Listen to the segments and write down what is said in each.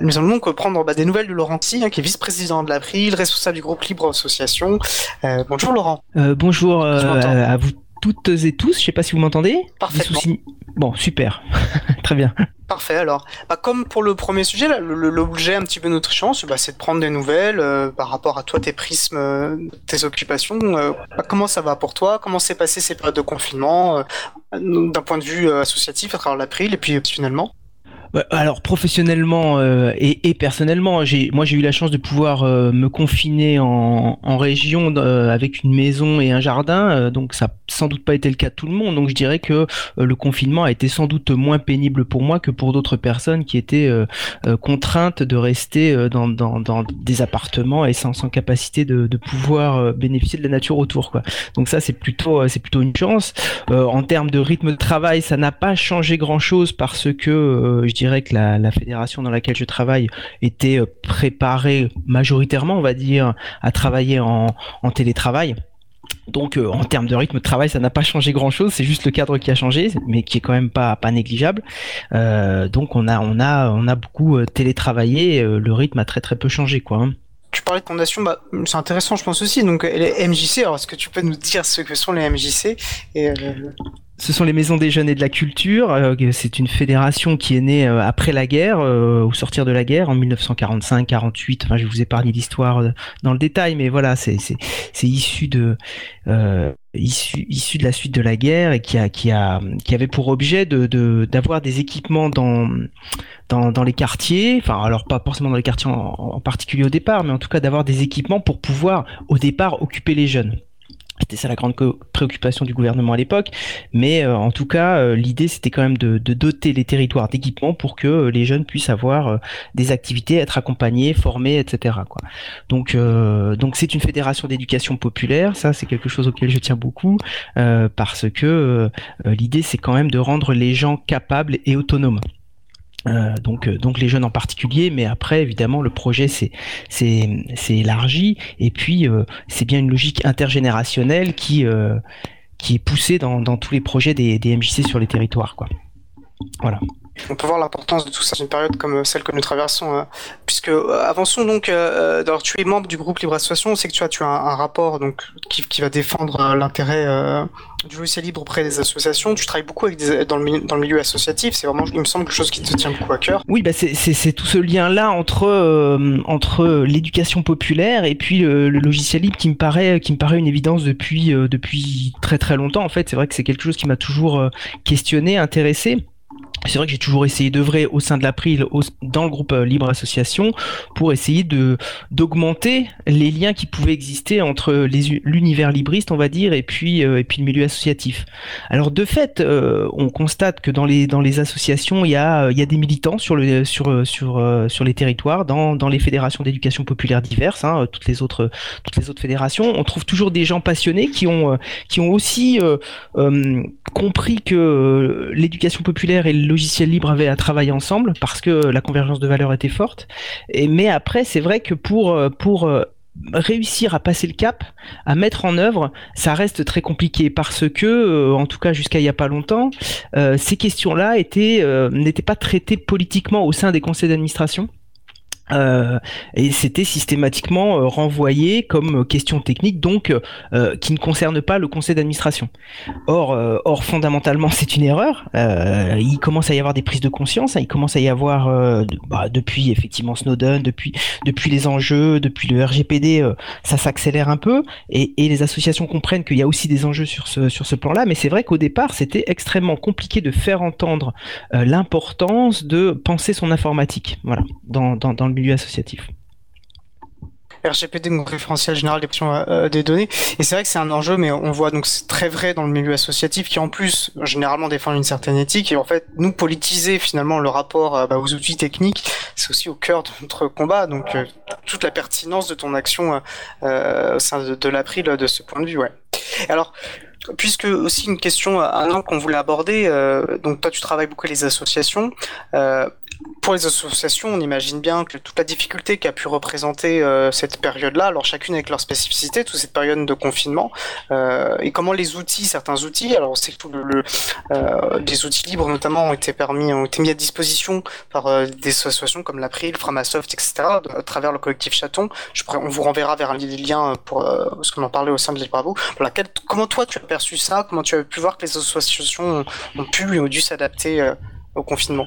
Nous allons donc prendre bah, des nouvelles de Laurent hein, qui est vice-président de l'April, responsable du groupe Libre Association. Euh, bonjour Laurent. Euh, bonjour euh, à vous toutes et tous. Je ne sais pas si vous m'entendez. Parfaitement. Bon, super. Très bien. Parfait. Alors, bah, comme pour le premier sujet, l'objet un petit peu de notre échange, bah, c'est de prendre des nouvelles par rapport à toi, tes prismes, tes occupations. Bah, comment ça va pour toi? Comment s'est passé ces périodes de confinement d'un point de vue associatif à travers l'April et puis finalement? Alors professionnellement euh, et, personnellement, j'ai moi j'ai eu la chance de pouvoir euh, me confiner en, région euh, avec une maison et un jardin, donc ça sans doute pas été le cas de tout le monde. Donc je dirais que le confinement a été sans doute moins pénible pour moi que pour d'autres personnes qui étaient contraintes de rester dans, des appartements et sans, capacité de, pouvoir bénéficier de la nature autour. Quoi. Donc ça c'est plutôt c'est plutôt une chance. en termes de rythme de travail, ça n'a pas changé grand chose parce que je dirais que la, fédération dans laquelle je travaille était euh, préparée majoritairement, on va dire, à travailler en, télétravail. Donc euh, en termes de rythme de travail, ça n'a pas changé grand-chose, c'est juste le cadre qui a changé, mais qui est quand même pas négligeable. Euh, donc on a beaucoup télétravaillé, le rythme a très très peu changé quoi. Hein. Tu parlais de fondation, bah, c'est intéressant je pense aussi. Donc les MJC, alors est-ce que tu peux nous dire ce que sont les MJC ce sont les maisons des jeunes et de la culture. Euh, c'est une fédération qui est née euh, après la guerre, euh, au sortir de la guerre, en 1945-48. Enfin, je vous épargne l'histoire dans le détail, mais voilà, c'est issu de la suite de la guerre et qui avait pour objet de d'avoir des équipements dans les quartiers. Enfin, alors pas forcément dans les quartiers en particulier au départ, mais en tout cas d'avoir des équipements pour pouvoir au départ occuper les jeunes. C'était ça la grande préoccupation du gouvernement à l'époque. Mais euh, en tout cas, euh, l'idée, c'était quand même de, doter les territoires d'équipements pour que euh, les jeunes puissent avoir des activités, être accompagnés, formés, etc. Donc, donc c'est une fédération d'éducation populaire. Ça, c'est quelque chose auquel je tiens beaucoup parce que l'idée, c'est quand même de rendre les gens capables et autonomes. Euh, donc, euh, donc les jeunes en particulier, mais après évidemment le projet c'est élargi et puis euh, c'est bien une logique intergénérationnelle qui est poussée dans, dans tous les projets des, des MJC sur les territoires quoi. Voilà on peut voir l'importance de tout ça dans une période comme celle que nous traversons. Hein. puisque euh, avançons donc. Euh, alors tu es membre du groupe Libre Association. On sait que tu as, tu as un, rapport donc qui, qui va défendre euh, l'intérêt du logiciel libre auprès des associations. Tu travailles beaucoup avec dans, le milieu, dans le milieu associatif. C'est vraiment, il me semble, quelque chose qui te tient beaucoup à cœur. Oui, bah c'est tout ce lien-là entre entre l'éducation populaire et puis le, logiciel libre qui me paraît qui me paraît une évidence depuis depuis très très longtemps. En fait, c'est vrai que c'est quelque chose qui m'a toujours questionné, intéressé c'est vrai que j'ai toujours essayé d'œuvrer au sein de l'April, dans le groupe euh, Libre Association, pour essayer de d'augmenter les liens qui pouvaient exister entre l'univers libriste, on va dire, et puis euh, et puis le milieu associatif. Alors de fait, euh, on constate que dans les dans les associations, il y a il y a des militants sur le sur sur sur les territoires, dans dans les fédérations d'éducation populaire diverses, hein, toutes les autres toutes les autres fédérations, on trouve toujours des gens passionnés qui ont qui ont aussi compris que l'éducation populaire et le logiciel libre avaient à travailler ensemble parce que la convergence de valeurs était forte. Et, mais après, c'est vrai que pour, euh, pour euh, réussir à passer le cap, à mettre en œuvre, ça reste très compliqué parce que, euh, en tout cas jusqu'à il y a pas longtemps, ces questions-là étaient n'étaient pas traitées politiquement au sein des conseils d'administration. Euh, et c'était systématiquement euh, renvoyé comme question technique, donc euh, qui ne concerne pas le conseil d'administration. Or, or fondamentalement, c'est une erreur. il commence à y avoir des prises de conscience. Hein. il commence à y avoir bah, depuis effectivement Snowden, depuis depuis les enjeux, depuis le RGPD, ça s'accélère un peu, et, les associations comprennent qu'il y a aussi des enjeux sur ce sur ce plan-là. Mais c'est vrai qu'au départ, c'était extrêmement compliqué de faire entendre l'importance de penser son informatique. Voilà, dans, dans le associatif. RGPD, donc référentiel général des euh, des données. Et c'est vrai que c'est un enjeu, mais on voit donc c'est très vrai dans le milieu associatif qui en plus généralement défend une certaine éthique. Et en fait, nous politiser finalement le rapport euh, bah, aux outils techniques, c'est aussi au cœur de notre combat. Donc euh, toute la pertinence de ton action au sein de, l'April de ce point de vue, ouais. Alors, puisque aussi une question, un an qu'on voulait aborder, donc toi tu travailles beaucoup les associations, pour les associations, on imagine bien que toute la difficulté qu'a pu représenter euh, cette période-là, alors chacune avec leur spécificité, toute cette période de confinement, euh, et comment les outils, certains outils, alors on sait que tout le, euh, des outils libres notamment ont été permis, ont été mis à disposition par des associations comme l'April, Framasoft, etc. à travers le collectif Chaton. On vous renverra vers les liens pour ce qu'on en parlait au sein de l'île Bravo. Voilà, comment toi tu as perçu ça? Comment tu as pu voir que les associations ont, ont pu et ont dû s'adapter au confinement?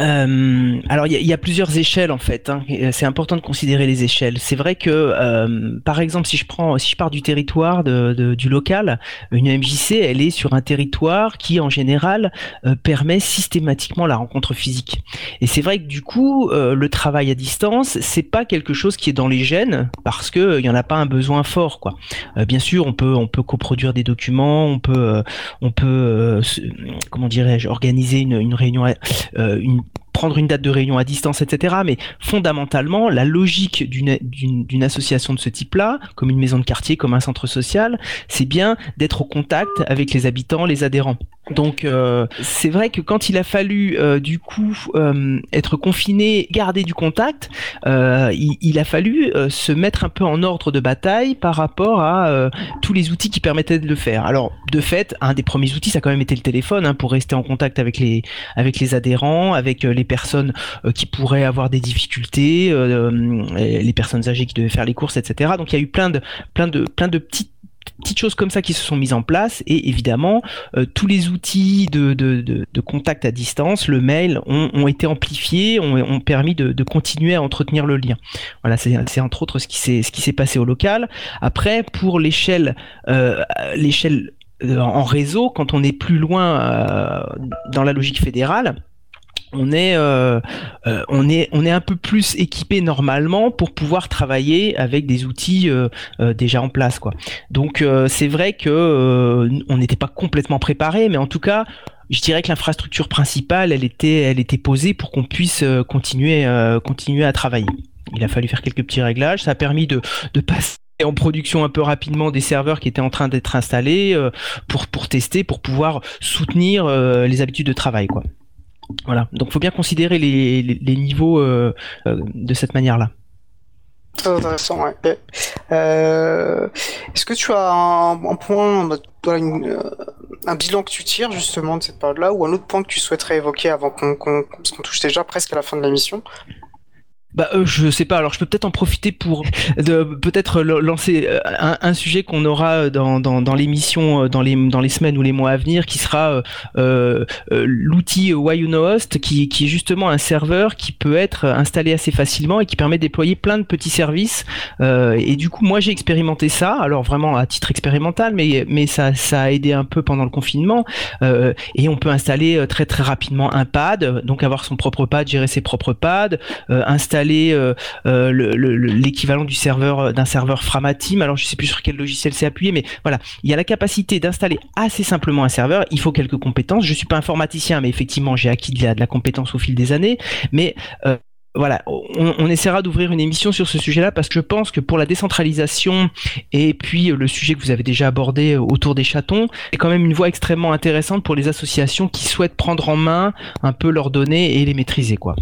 euh, alors il y, y, a plusieurs échelles en fait. Hein. C'est important de considérer les échelles. C'est vrai que euh, par exemple si je prends, si je pars du territoire de, de, du local, une MJC elle est sur un territoire qui en général euh, permet systématiquement la rencontre physique. Et c'est vrai que du coup euh, le travail à distance c'est pas quelque chose qui est dans les gènes parce que il y en a pas un besoin fort quoi. bien sûr on peut on peut coproduire des documents, on peut on peut comment dirais-je organiser une, une réunion une une date de réunion à distance, etc. Mais fondamentalement, la logique d'une association de ce type-là, comme une maison de quartier, comme un centre social, c'est bien d'être au contact avec les habitants, les adhérents. Donc euh, c'est vrai que quand il a fallu euh, du coup euh, être confiné, garder du contact, il, il, a fallu se mettre un peu en ordre de bataille par rapport à tous les outils qui permettaient de le faire. Alors de fait, un des premiers outils, ça a quand même été le téléphone hein, pour rester en contact avec les avec les adhérents, avec les personnes qui pourraient avoir des difficultés, les personnes âgées qui devaient faire les courses, etc. Donc il y a eu plein de plein de plein de petites petites choses comme ça qui se sont mises en place et évidemment euh, tous les outils de, de, de, de, contact à distance, le mail ont, ont été amplifiés, ont, ont permis de, continuer à entretenir le lien. Voilà, c'est entre autres ce qui s'est passé au local. Après, pour l'échelle euh, l'échelle euh, en réseau, quand on est plus loin euh, dans la logique fédérale, on est, euh, euh, on est, un peu plus équipé normalement pour pouvoir travailler avec des outils euh, déjà en place. Donc c'est vrai que on n'était pas complètement préparé, mais en tout cas, je dirais que l'infrastructure principale, elle était, elle était posée pour qu'on puisse continuer, à travailler. Il a fallu faire quelques petits réglages. Ça a permis de, passer en production un peu rapidement des serveurs qui étaient en train d'être installés pour tester, pour pouvoir soutenir les habitudes de travail. Voilà, donc faut bien considérer les, les, niveaux euh, euh, de cette manière-là. Très intéressant. Euh, est-ce que tu as un, point, un bilan que tu tires justement de cette période-là, ou un autre point que tu souhaiterais évoquer avant qu'on touche déjà presque à la fin de la mission bah, euh, je sais pas. Alors, je peux peut-être en profiter pour peut-être lancer euh, un, un sujet qu'on aura dans, dans, dans l'émission euh, dans les dans les semaines ou les mois à venir, qui sera euh, l'outil Host, qui, qui est justement un serveur qui peut être installé assez facilement et qui permet de déployer plein de petits services. Euh, et du coup, moi, j'ai expérimenté ça. Alors vraiment à titre expérimental, mais mais ça ça a aidé un peu pendant le confinement. et on peut installer très très rapidement un pad, donc avoir son propre pad, gérer ses propres pads, installer euh, euh, l'équivalent du serveur euh, d'un serveur Framateam. Alors je sais plus sur quel logiciel c'est appuyé, mais voilà, il y a la capacité d'installer assez simplement un serveur. Il faut quelques compétences. Je suis pas informaticien, mais effectivement j'ai acquis de la, compétence au fil des années. Mais voilà, on, on essaiera d'ouvrir une émission sur ce sujet-là parce que je pense que pour la décentralisation et puis le sujet que vous avez déjà abordé autour des chatons, c'est quand même une voie extrêmement intéressante pour les associations qui souhaitent prendre en main un peu leurs données et les maîtriser, quoi.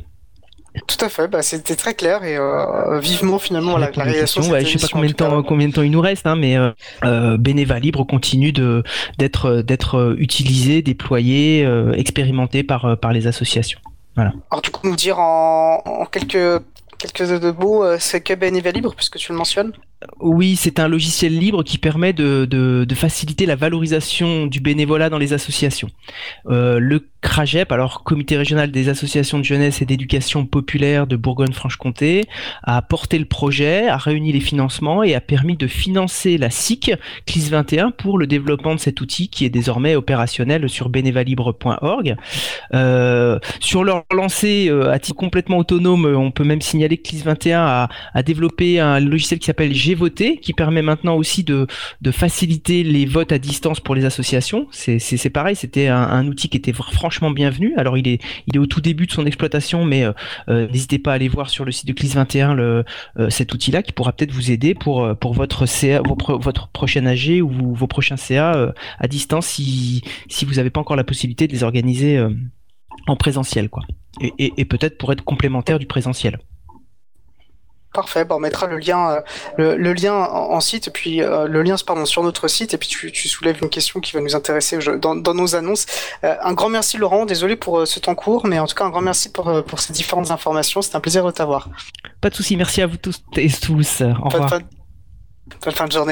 Tout à fait, bah, c'était très clair et euh, vivement finalement la, la réalisation. Ouais, je sais pas combien de temps, combien de temps il nous reste, hein, mais euh, euh, Beneva Libre continue de d'être d'être utilisé, déployé, euh, expérimenté par par les associations. Voilà. Alors du coup, nous dire en, en quelques quelques mots, c'est que Beneva Libre puisque tu le mentionnes. Oui, c'est un logiciel libre qui permet de, faciliter la valorisation du bénévolat dans les associations. Euh, le CRAGEP, alors Comité régional des associations de jeunesse et d'éducation populaire de Bourgogne-Franche-Comté, a porté le projet, a réuni les financements et a permis de financer la SIC CLIS 21 pour le développement de cet outil qui est désormais opérationnel sur bénévalibre.org. Euh, sur leur lancée euh, à titre complètement autonome, on peut même signaler que CLIS 21 a, a développé un logiciel qui s'appelle G voté, qui permet maintenant aussi de, faciliter les votes à distance pour les associations. C'est pareil, c'était un, outil qui était franchement bienvenu. Alors il est, il est au tout début de son exploitation, mais euh, euh, n'hésitez pas à aller voir sur le site de CLIS 21 le, euh, cet outil-là qui pourra peut-être vous aider pour, pour votre CA, votre prochain AG ou vos prochains CA à distance si, si vous n'avez pas encore la possibilité de les organiser en présentiel, quoi. Et, peut-être pour être complémentaire du présentiel. Parfait, on mettra le lien, euh, le, lien en, site, puis euh, le lien pardon, sur notre site, et puis tu, soulèves une question qui va nous intéresser dans, nos annonces. Euh, un grand merci Laurent, désolé pour ce temps court, mais en tout cas un grand merci pour, pour ces différentes informations, c'est un plaisir de t'avoir. Pas de souci, merci à vous tous et tous. Au revoir. Bonne fin de journée.